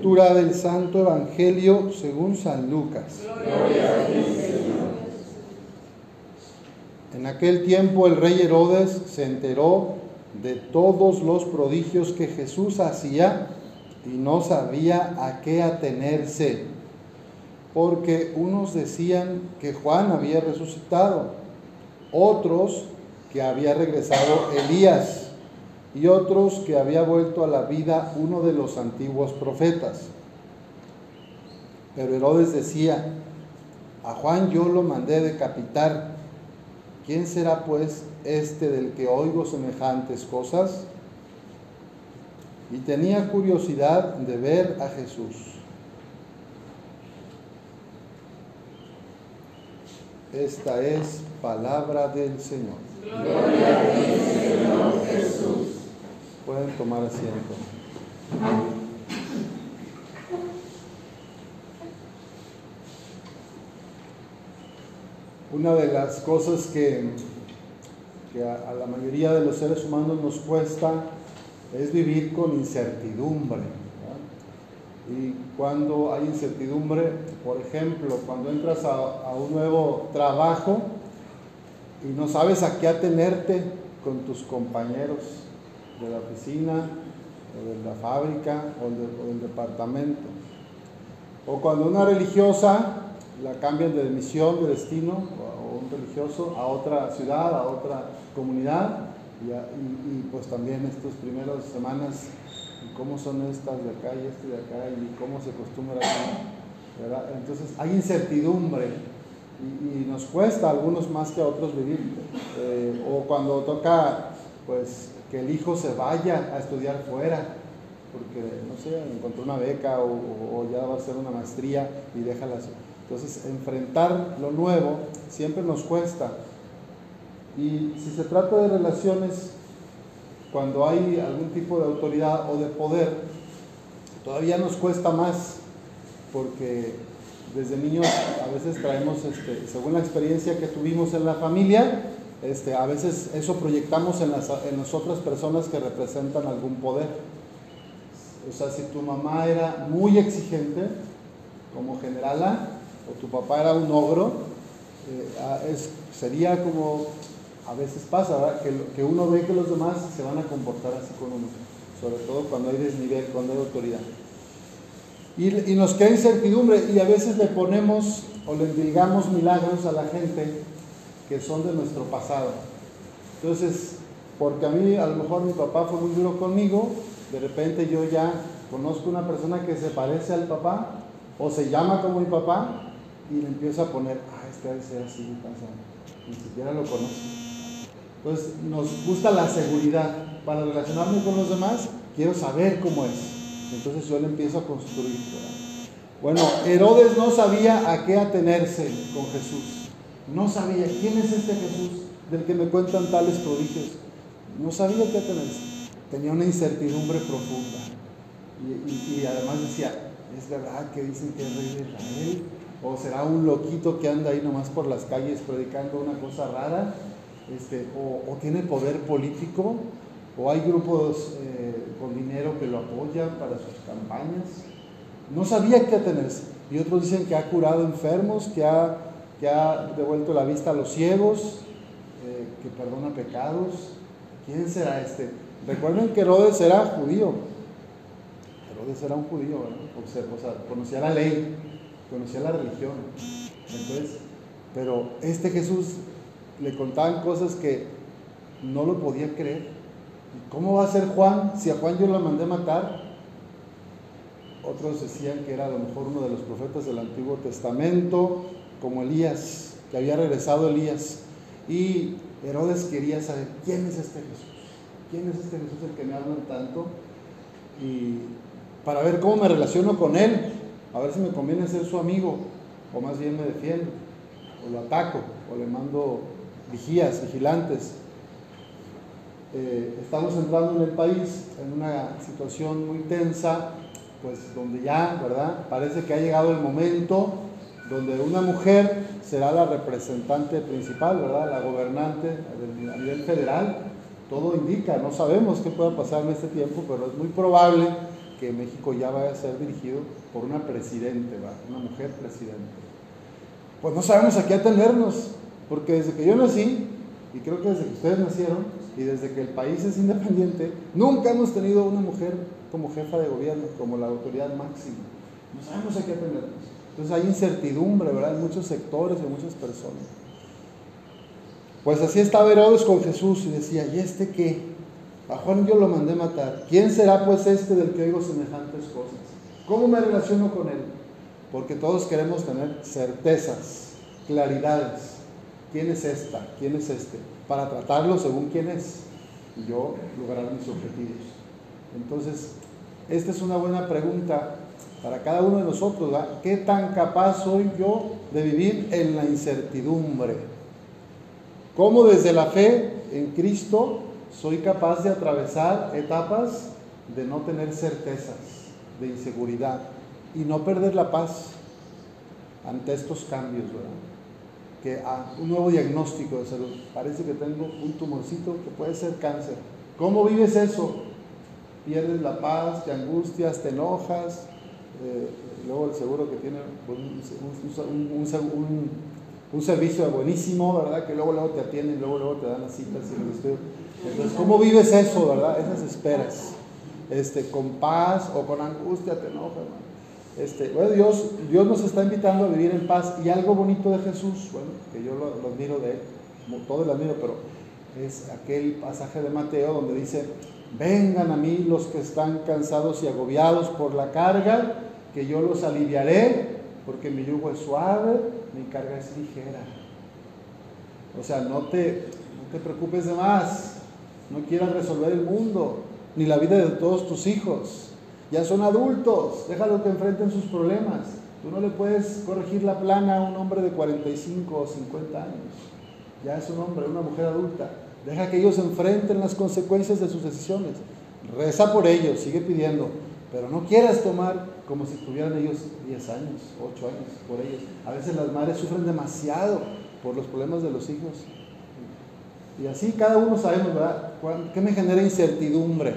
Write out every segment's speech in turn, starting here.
Lectura del Santo Evangelio según San Lucas. En aquel tiempo el rey Herodes se enteró de todos los prodigios que Jesús hacía y no sabía a qué atenerse, porque unos decían que Juan había resucitado, otros que había regresado Elías y otros que había vuelto a la vida uno de los antiguos profetas. Pero Herodes decía, a Juan yo lo mandé decapitar. ¿Quién será pues este del que oigo semejantes cosas? Y tenía curiosidad de ver a Jesús. Esta es palabra del Señor. Gloria a ti, Señor Jesús. Pueden tomar asiento. Una de las cosas que, a, la mayoría de los seres humanos nos cuesta es vivir con incertidumbre. Y cuando hay incertidumbre, por ejemplo, cuando entras a, a un nuevo trabajo y no sabes a qué atenerte con tus compañeros, de la oficina, o de la fábrica, o, del departamento. O cuando una religiosa la cambian de misión, de destino, o, un religioso a otra ciudad, a otra comunidad, y, pues también estas primeras semanas, cómo son estas de acá y este de acá, y cómo se acostumbra acá, Entonces hay incertidumbre y, nos cuesta a algunos más que a otros vivir. Eh, o cuando toca, pues, que el hijo se vaya a estudiar fuera, porque, no sé, encontró una beca o, ya va a hacer una maestría y déjala. Entonces, enfrentar lo nuevo siempre nos cuesta. Y si se trata de relaciones, cuando hay algún tipo de autoridad o de poder, todavía nos cuesta más, porque desde niños a veces traemos, este, según la experiencia que tuvimos en la familia, este, a veces eso proyectamos en las, en otras personas que representan algún poder. O sea, si tu mamá era muy exigente, como generala, o tu papá era un ogro, eh, sería como, a veces pasa, Que, que, uno ve que los demás se van a comportar así con uno, sobre todo cuando hay desnivel, cuando hay autoridad. Y, y nos queda incertidumbre y a veces le ponemos o le endilgamos milagros a la gente que son de nuestro pasado. Entonces, porque a mí a lo mejor mi papá fue muy duro conmigo, de repente yo ya conozco una persona que se parece al papá o se llama como mi papá y le empiezo a poner, ah, este debe ser así, pasa. Ni siquiera lo conozco. Entonces, nos gusta la seguridad. Para relacionarme con los demás, quiero saber cómo es. Entonces yo le empiezo a construir. Bueno, Herodes no sabía a qué atenerse con Jesús. No sabía quién es este Jesús del que me cuentan tales prodigios. No sabía qué tener. Tenía una incertidumbre profunda. Y, además decía, ¿es verdad que dicen que es rey de Israel? ¿O será un loquito que anda ahí nomás por las calles predicando una cosa rara? Este, o, tiene poder político? ¿O hay grupos eh, con dinero que lo apoyan para sus campañas? No sabía qué atenerse. Y otros dicen que ha curado enfermos, que ha que ha devuelto la vista a los ciegos, eh, que perdona pecados. ¿Quién será este? Recuerden que Herodes era judío. Herodes era un judío, o conocía la ley, conocía la religión. Entonces, pero este Jesús le contaban cosas que no lo podía creer. ¿Cómo va a ser Juan si a Juan yo lo mandé matar? Otros decían que era a lo mejor uno de los profetas del Antiguo Testamento, como Elías, que había regresado Elías. Y Herodes quería saber quién es este Jesús, quién es este Jesús el que me hablan tanto, y para ver cómo me relaciono con él, a ver si me conviene ser su amigo, o más bien me defiendo, o lo ataco, o le mando vigías, vigilantes. Eh, estamos entrando en el país en una situación muy tensa, pues donde ya, ¿verdad? Parece que ha llegado el momento donde una mujer será la representante principal, ¿verdad? La gobernante a nivel federal. Todo indica, no sabemos qué pueda pasar en este tiempo, pero es muy probable que México ya vaya a ser dirigido por una presidente, una mujer presidente. Pues no sabemos a qué atendernos, porque desde que yo nací, y creo que desde que ustedes nacieron, y desde que el país es independiente, nunca hemos tenido una mujer como jefa de gobierno, como la autoridad máxima. No sabemos a qué atendernos. Entonces hay incertidumbre, ¿verdad? En muchos sectores en muchas personas. Pues así estaba Herodes con Jesús y decía, ¿y este qué? A Juan yo lo mandé matar. ¿Quién será pues este del que oigo semejantes cosas? ¿Cómo me relaciono con él? Porque todos queremos tener certezas, claridades. ¿Quién es esta? ¿Quién es este? Para tratarlo según quién es. Y yo lograr mis objetivos. Entonces, esta es una buena pregunta para cada uno de nosotros. ¿Qué tan capaz soy yo de vivir en la incertidumbre? ¿Cómo desde la fe en Cristo soy capaz de atravesar etapas de no tener certezas, de inseguridad y no perder la paz ante estos cambios, ¿verdad? Que a un nuevo diagnóstico de salud, parece que tengo un tumorcito que puede ser cáncer. ¿Cómo vives eso? Pierdes la paz, te angustias, te enojas, eh, luego el seguro que tiene pues, un, servicio buenísimo, ¿verdad? Que luego, luego te atienden, luego, luego te dan las citas y el estudio entonces, ¿cómo vives eso, verdad? Esas esperas. Este, con paz o con angustia te enojas, Este, bueno, Dios, Dios nos está invitando a vivir en paz y algo bonito de Jesús, bueno, que yo lo, admiro de él, como todo lo admiro, pero es aquel pasaje de Mateo donde dice, vengan a mí los que están cansados y agobiados por la carga, que yo los aliviaré, porque mi yugo es suave, mi carga es ligera. O sea, no te, no te preocupes de más, no quieras resolver el mundo, ni la vida de todos tus hijos. Ya son adultos, déjalo que enfrenten sus problemas. Tú no le puedes corregir la plana a un hombre de 45 o 50 años. Ya es un hombre, una mujer adulta. Deja que ellos enfrenten las consecuencias de sus decisiones. Reza por ellos, sigue pidiendo, pero no quieras tomar como si tuvieran ellos 10 años, 8 años por ellos. A veces las madres sufren demasiado por los problemas de los hijos. Y así cada uno sabemos, ¿verdad? ¿Qué me genera incertidumbre?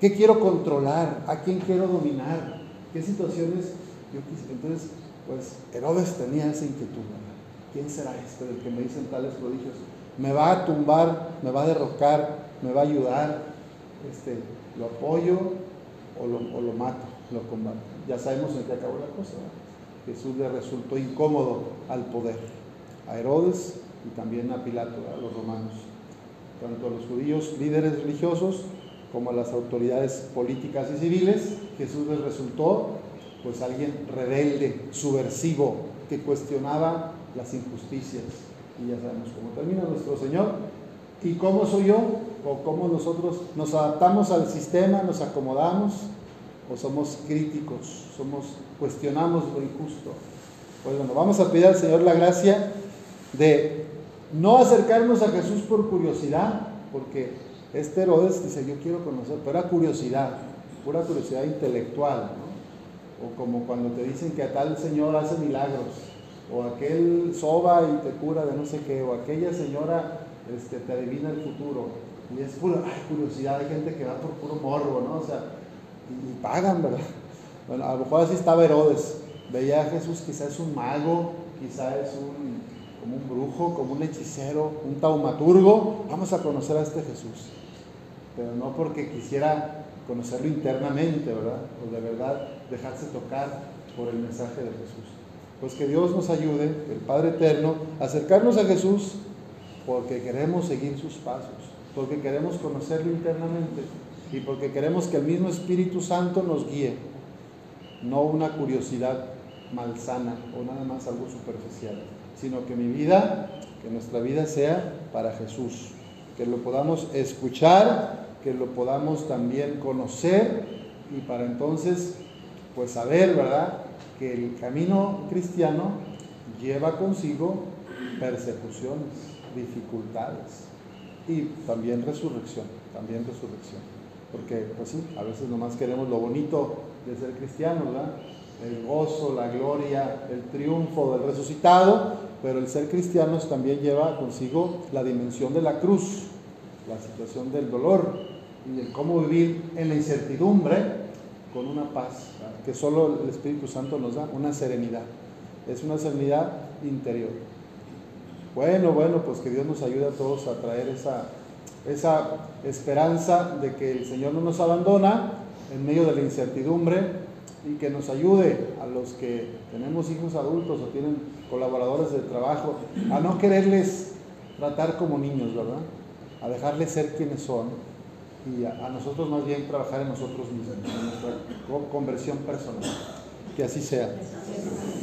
¿Qué quiero controlar? ¿A quién quiero dominar? ¿Qué situaciones yo quise? Entonces, pues Herodes tenía esa inquietud, ¿verdad? ¿Quién será este del que me dicen tales prodigios? ¿Me va a tumbar? ¿Me va a derrocar? ¿Me va a ayudar? Este, ¿Lo apoyo o lo, mato? ¿Lo combato? Ya sabemos en qué acabó la cosa. ¿verdad? Jesús le resultó incómodo al poder. A Herodes y también a Pilato, a los romanos tanto a los judíos líderes religiosos como a las autoridades políticas y civiles, Jesús les resultó pues alguien rebelde, subversivo, que cuestionaba las injusticias. Y ya sabemos cómo termina nuestro Señor. ¿Y cómo soy yo? ¿O cómo nosotros nos adaptamos al sistema, nos acomodamos? ¿O somos críticos? Somos, cuestionamos lo injusto. Pues bueno, vamos a pedir al Señor la gracia de no acercarnos a Jesús por curiosidad, porque este Herodes dice, yo quiero conocer, pero era curiosidad, pura curiosidad intelectual, o como cuando te dicen que a tal señor hace milagros, o aquel soba y te cura de no sé qué, o aquella señora este, te adivina el futuro, y es curiosidad, hay gente que va por puro morbo, ¿no? O sea, y, y pagan, ¿verdad? Bueno, a lo mejor así estaba Herodes, veía a Jesús, quizás es un mago, quizás es un como un brujo, como un hechicero, un taumaturgo, vamos a conocer a este Jesús. Pero no porque quisiera conocerlo internamente, ¿verdad? O de verdad dejarse tocar por el mensaje de Jesús. Pues que Dios nos ayude, el Padre Eterno, a acercarnos a Jesús porque queremos seguir sus pasos, porque queremos conocerlo internamente y porque queremos que el mismo Espíritu Santo nos guíe, no una curiosidad malsana o nada más algo superficial sino que mi vida, que nuestra vida sea para Jesús, que lo podamos escuchar, que lo podamos también conocer y para entonces pues saber, ¿verdad?, que el camino cristiano lleva consigo persecuciones, dificultades y también resurrección, también resurrección. Porque pues sí, a veces nomás queremos lo bonito de ser cristiano, ¿verdad? El gozo, la gloria, el triunfo del resucitado, pero el ser cristianos también lleva consigo la dimensión de la cruz, la situación del dolor y el cómo vivir en la incertidumbre con una paz que solo el Espíritu Santo nos da, una serenidad. Es una serenidad interior. Bueno, bueno, pues que Dios nos ayude a todos a traer esa, esa esperanza de que el Señor no nos abandona en medio de la incertidumbre y que nos ayude a los que tenemos hijos adultos o tienen colaboradores de trabajo a no quererles tratar como niños, ¿verdad? A dejarles ser quienes son y a, nosotros más bien trabajar en nosotros mismos, en nuestra conversión personal. Que así sea.